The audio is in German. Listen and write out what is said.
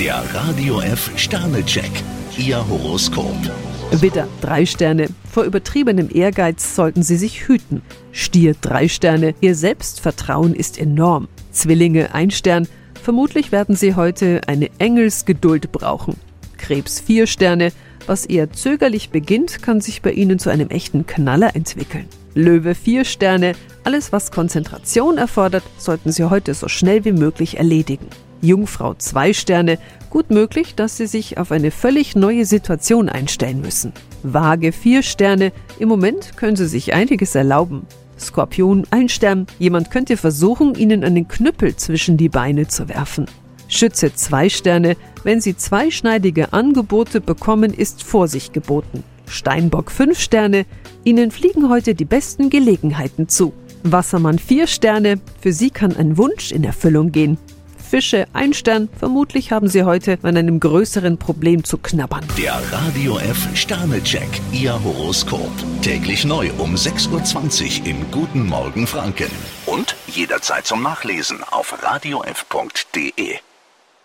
Der Radio F Sternecheck. Ihr Horoskop. Widder, drei Sterne. Vor übertriebenem Ehrgeiz sollten Sie sich hüten. Stier, drei Sterne. Ihr Selbstvertrauen ist enorm. Zwillinge, ein Stern. Vermutlich werden Sie heute eine Engelsgeduld brauchen. Krebs, vier Sterne. Was eher zögerlich beginnt, kann sich bei Ihnen zu einem echten Knaller entwickeln. Löwe, vier Sterne. Alles, was Konzentration erfordert, sollten Sie heute so schnell wie möglich erledigen. Jungfrau zwei Sterne, gut möglich, dass Sie sich auf eine völlig neue Situation einstellen müssen. Waage vier Sterne, im Moment können Sie sich einiges erlauben. Skorpion ein Stern, jemand könnte versuchen, Ihnen einen Knüppel zwischen die Beine zu werfen. Schütze zwei Sterne, wenn Sie zweischneidige Angebote bekommen, ist Vorsicht geboten. Steinbock fünf Sterne, Ihnen fliegen heute die besten Gelegenheiten zu. Wassermann vier Sterne, für Sie kann ein Wunsch in Erfüllung gehen. Fische, ein Stern. Vermutlich haben Sie heute an einem größeren Problem zu knabbern. Der Radio F Sternecheck. Ihr Horoskop. Täglich neu um 6.20 Uhr im Guten Morgen Franken. Und jederzeit zum Nachlesen auf radiof.de.